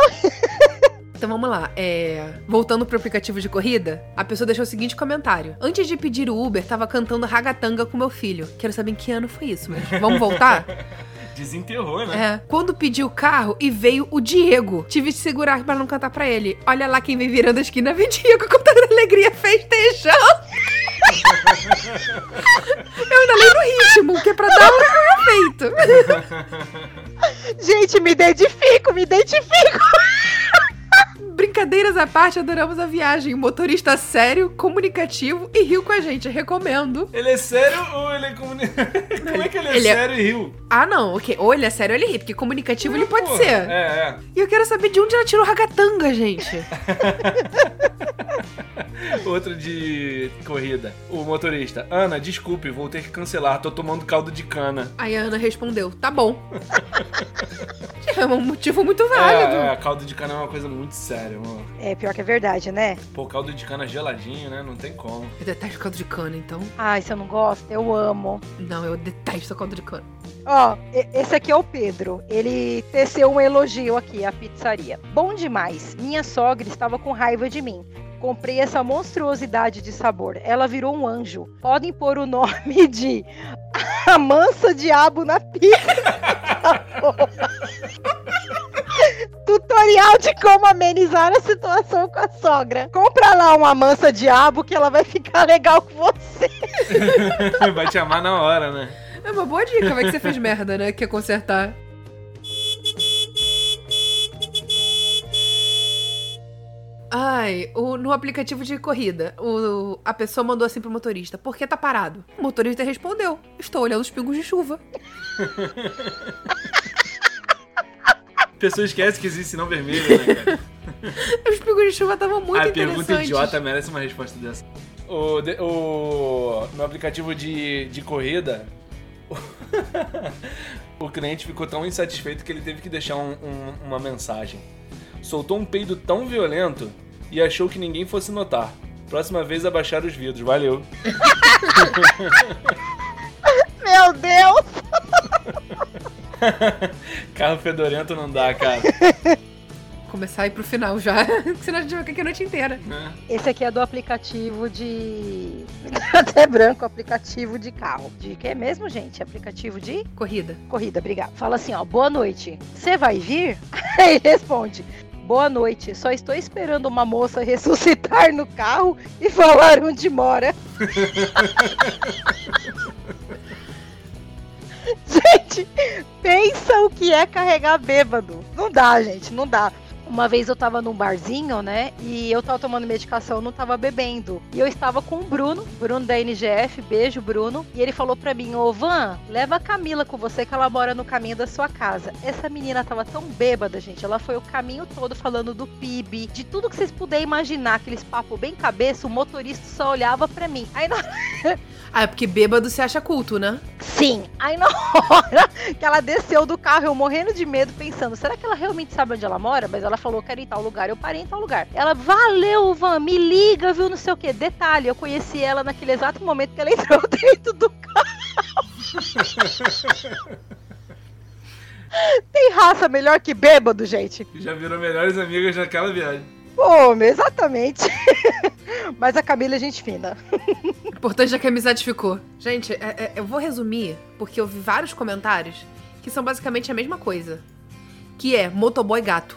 Então vamos lá. É... Voltando pro aplicativo de corrida, a pessoa deixou o seguinte comentário. Antes de pedir o Uber, tava cantando ragatanga com meu filho. Quero saber em que ano foi isso, mas vamos voltar? (laughs) Desenterrou, né? É. Quando pedi o carro e veio o Diego. Tive de segurar pra não cantar pra ele. Olha lá quem vem virando a esquina, vem Diego com tanta alegria festejando. Eu ainda lembro o ritmo, que é pra dar um efeito. Gente, me identifico, me identifico. Brincadeiras à parte, adoramos a viagem. O motorista sério, comunicativo e riu com a gente. Recomendo. Ele é sério ou ele é comuni... (laughs) Como é que ele é Ele é- sério e riu? Ah, não, ok. Ou ele é sério ou ele ri, porque comunicativo ele pode ser. É, E eu quero saber de onde ela tirou ragatanga, gente. é. (laughs) Outro de corrida. O motorista. Ana, desculpe, vou ter que cancelar. Tô tomando caldo de cana. Aí a Ana respondeu: tá bom. (laughs) é um motivo muito válido. É, é, caldo de cana é uma coisa muito séria, mano. É, pior que é verdade, né? Pô, caldo de cana geladinho, né? Não tem como. Eu detesto caldo de cana, então. Ai, se eu não gosto, eu amo. Não, eu detesto caldo de cana. Ó, esse aqui é o Pedro. Ele teceu um elogio aqui à pizzaria. Bom demais. Minha sogra estava com raiva de mim. Comprei essa monstruosidade de sabor. Ela virou um anjo. Podem pôr o nome de (laughs) A Mansa Diabo na pizza. Tutorial de como amenizar a situação com a sogra. Compra lá uma mansa diabo que ela vai ficar legal com você. (laughs) Vai te amar na hora, né? É uma boa dica, vai que você fez merda, né? Quer consertar. Ai, o- no aplicativo de corrida, o- a pessoa mandou assim pro motorista: Por que tá parado? O motorista respondeu: Estou olhando os pingos de chuva. (laughs) A pessoa esquece que existe sinal vermelho, né, cara? (laughs) Os pingos de chuva estavam muito a interessantes. pergunta idiota merece uma resposta dessa. O, de- o- no aplicativo de, de corrida, (laughs) o cliente ficou tão insatisfeito que ele teve que deixar um- um- uma mensagem. Soltou um peido tão violento e achou que ninguém fosse notar. Próxima vez abaixar os vidros. Valeu. (laughs) Meu Deus! Carro fedorento não dá, cara. (laughs) Começar a ir pro final já, (laughs) senão a gente vai ficar aqui a noite inteira. Né? Esse aqui é do aplicativo de. (laughs) Até branco, aplicativo de carro. De que é mesmo, gente? Aplicativo de Corrida. corrida, obrigado. Fala assim, ó, boa noite. Você vai vir? Aí responde. Boa noite, só estou esperando uma moça ressuscitar no carro e falar onde mora. Gente, pensa o que é carregar bêbado. Não dá, gente, não dá. Uma vez eu tava num barzinho, né? E eu tava tomando medicação, não tava bebendo. E eu estava com o Bruno, Bruno da NGF, beijo, Bruno. E ele falou pra mim: Ô Van, leva a Camila com você que ela mora no caminho da sua casa. Essa menina tava tão bêbada, gente. Ela foi o caminho todo falando do PIB, de tudo que vocês puderem imaginar, aqueles papo bem cabeça. O motorista só olhava pra mim. Aí na (laughs) Ah, é porque bêbado se acha culto, né? Sim. Aí na hora (laughs) que ela desceu do carro, eu morrendo de medo, pensando, será que ela realmente sabe onde ela mora? Mas ela falou, quero ir em tal lugar, eu parei em tal lugar. Ela, valeu, Van, me liga, viu, não sei o que. Detalhe, eu conheci ela naquele exato momento que ela entrou (laughs) dentro do carro. Tem raça melhor que bêbado, gente. Já virou melhores amigas naquela viagem. Pô, exatamente. (laughs) Mas a Camila é gente fina. O (laughs) importante é que a amizade ficou. Gente, é- é- eu vou resumir, porque eu vi vários comentários que são basicamente a mesma coisa. Que é motoboy gato.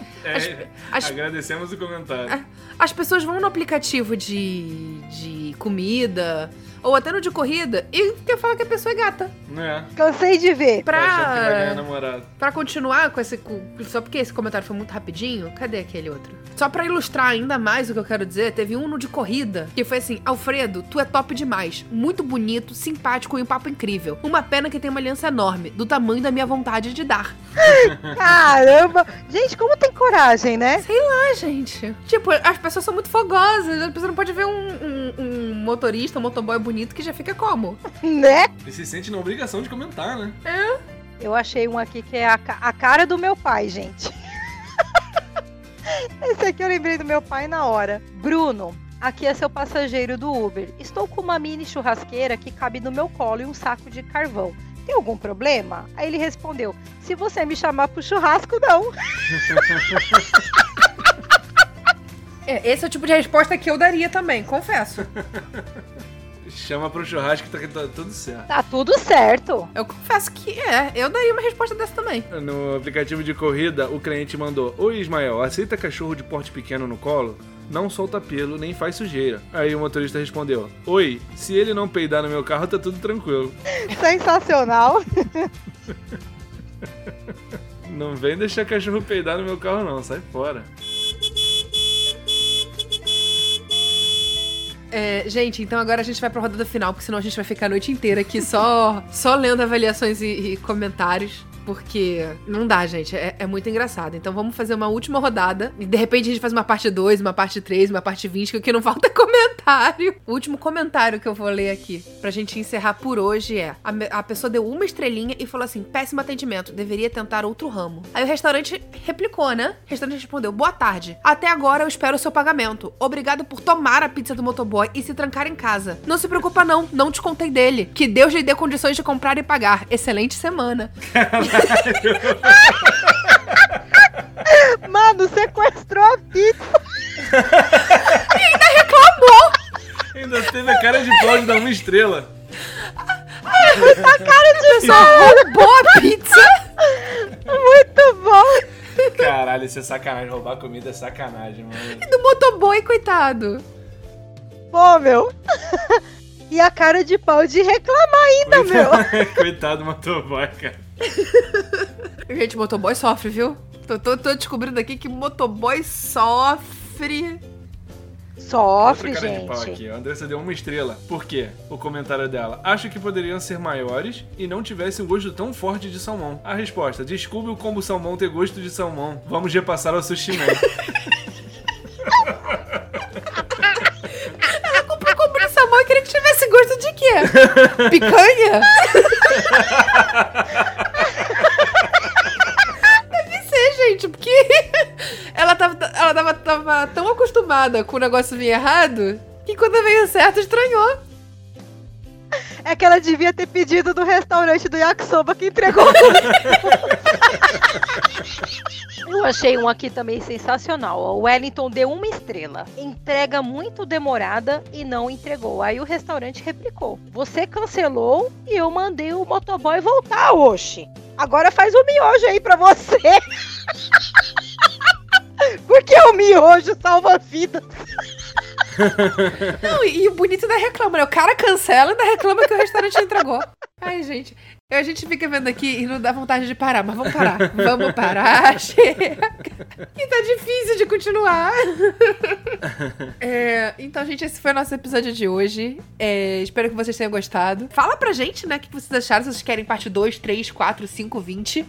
É, as- Agradecemos o comentário. As pessoas vão no aplicativo de, de comida ou até no de corrida e quer falar que a pessoa é gata. É. Cansei de ver. Pra, pra continuar com esse. Só porque esse comentário foi muito rapidinho, cadê aquele outro? Só pra ilustrar ainda mais o que eu quero dizer, teve um no de corrida que foi assim: Alfredo, tu é top demais. Muito bonito, simpático e um papo incrível. Uma pena que tem uma aliança enorme, do tamanho da minha vontade de dar. (laughs) Caramba! Gente, como tem coragem, né? Ah, gente. Tipo, as pessoas são muito fogosas. A pessoa não pode ver um, um- um motorista, um motoboy bonito que já fica como? (laughs) Né? E se sente na obrigação de comentar, né? Eu achei um aqui que é a, a cara do meu pai, gente. (laughs) Esse aqui eu lembrei do meu pai na hora. Bruno, aqui é seu passageiro do Uber. Estou com uma mini churrasqueira que cabe no meu colo e um saco de carvão. Tem algum problema? Aí ele respondeu: Se você me chamar pro churrasco, não. (laughs) É, esse é o tipo de resposta que eu daria também, confesso. (laughs) Chama pro churrasco que tá, tá tudo certo. Tá tudo certo. Eu confesso que é, eu daria uma resposta dessa também. No aplicativo de corrida, o cliente mandou: Oi Ismael, aceita cachorro de porte pequeno no colo? Não solta pelo, nem faz sujeira. Aí o motorista respondeu: Oi, se ele não peidar no meu carro, tá tudo tranquilo. Sensacional. (laughs) Não vem deixar cachorro peidar no meu carro, não, sai fora. É, gente, então agora a gente vai pra rodada final, porque senão a gente vai ficar a noite inteira aqui só, só lendo avaliações e, e comentários. Porque não dá, gente. É, é muito engraçado. Então vamos fazer uma última rodada. E de repente a gente faz uma parte 2, uma parte 3, uma parte 20, que não (laughs) falta é comentário. O último comentário que eu vou ler aqui, pra gente encerrar por hoje, é: a, a pessoa deu uma estrelinha e falou assim: péssimo atendimento, deveria tentar outro ramo. Aí o restaurante replicou, né? O restaurante respondeu: boa tarde. Até agora eu espero o seu pagamento. Obrigado por tomar a pizza do motoboy e se trancar em casa. Não se preocupa, não, não te contei dele. Que Deus lhe dê condições de comprar e pagar. Excelente semana. (laughs) Mano, sequestrou a pizza. Ainda teve a cara de pau de dar uma estrela. Pessoal, roubou a pizza. Muito bom. Caralho, isso é sacanagem. Roubar comida é sacanagem, mano. do motoboy, coitado. Pô, meu. E a cara de pau de reclamar ainda, (laughs) meu. Coitado do motoboy, cara. (laughs) Gente, motoboy sofre, viu? Tô, tô- tô descobrindo aqui que motoboy sofre. Sofre, Outra cara de pau gente. aqui. A Andressa deu uma estrela. Por quê? O comentário dela. Acho que poderiam ser maiores e não tivesse um gosto tão forte de salmão. A resposta. Desculpe o combo salmão ter gosto de salmão. Vamos repassar ao sushi man. (laughs) Pra comprar salmão, eu queria que tivesse gosto de quê? Picanha? (laughs) tava, ela tava, tava tão acostumada com o negócio vir errado que quando veio certo, estranhou. É que ela devia ter pedido do restaurante do Yakisoba que entregou. Eu achei um aqui também sensacional. O Wellington deu uma estrela. Entrega muito demorada e não entregou. Aí o restaurante replicou. Você cancelou e eu mandei o motoboy voltar, oxe. Agora faz o miojo aí pra você. (laughs) Porque o miojo salva vidas. Não, e, e o bonito ainda reclama, né? O cara cancela e ainda reclama que o restaurante entregou. Ai, gente. A gente fica vendo aqui e não dá vontade de parar, mas vamos parar. Vamos parar, (laughs) chega. E tá difícil de continuar. (laughs) É, então, gente, esse foi o nosso episódio de hoje. É, espero que vocês tenham gostado. Fala pra gente, né, o que vocês acharam, se vocês querem parte 2, 3, 4, 5, 20.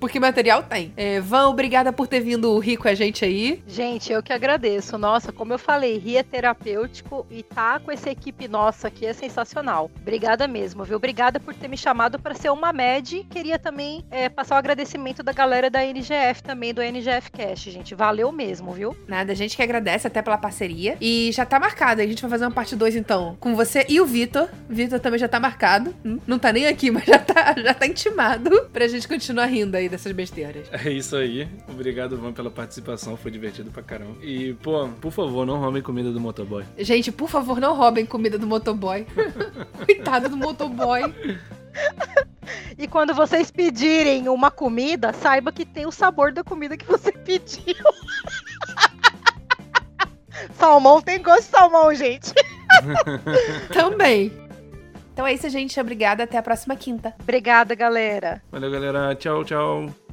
Porque material tem. É, Van, obrigada por ter vindo rir com a gente aí. Gente, eu que agradeço. Nossa, como eu falei, rir é terapêutico e tá com essa equipe nossa aqui é sensacional. Obrigada mesmo, viu? Obrigada por ter me chamado para ser uma MED. Queria também é, passar o agradecimento da galera da NGF também, do NGF Cast, gente. Valeu mesmo, viu? Nada, a gente que agradece até pela parceria. E já tá marcado. A gente vai fazer uma parte 2, então, com você e o Vitor. O Vitor também já tá marcado. Hum, Não tá nem aqui, (laughs) mas já tá, já tá intimado pra gente continuar rindo aí dessas besteiras. É isso aí. Obrigado, Van, pela participação. Foi divertido pra caramba. E, pô, por favor, não roubem comida do motoboy. Gente, por favor, não roubem comida do motoboy. (laughs) Coitado do motoboy. (laughs) E quando vocês pedirem uma comida, saiba que tem o sabor da comida que você (laughs) pediu. (laughs) salmão tem gosto de salmão, gente. Também. Então é isso, gente. Obrigada. Até a próxima quinta. Obrigada, galera. Valeu, galera. Tchau, tchau.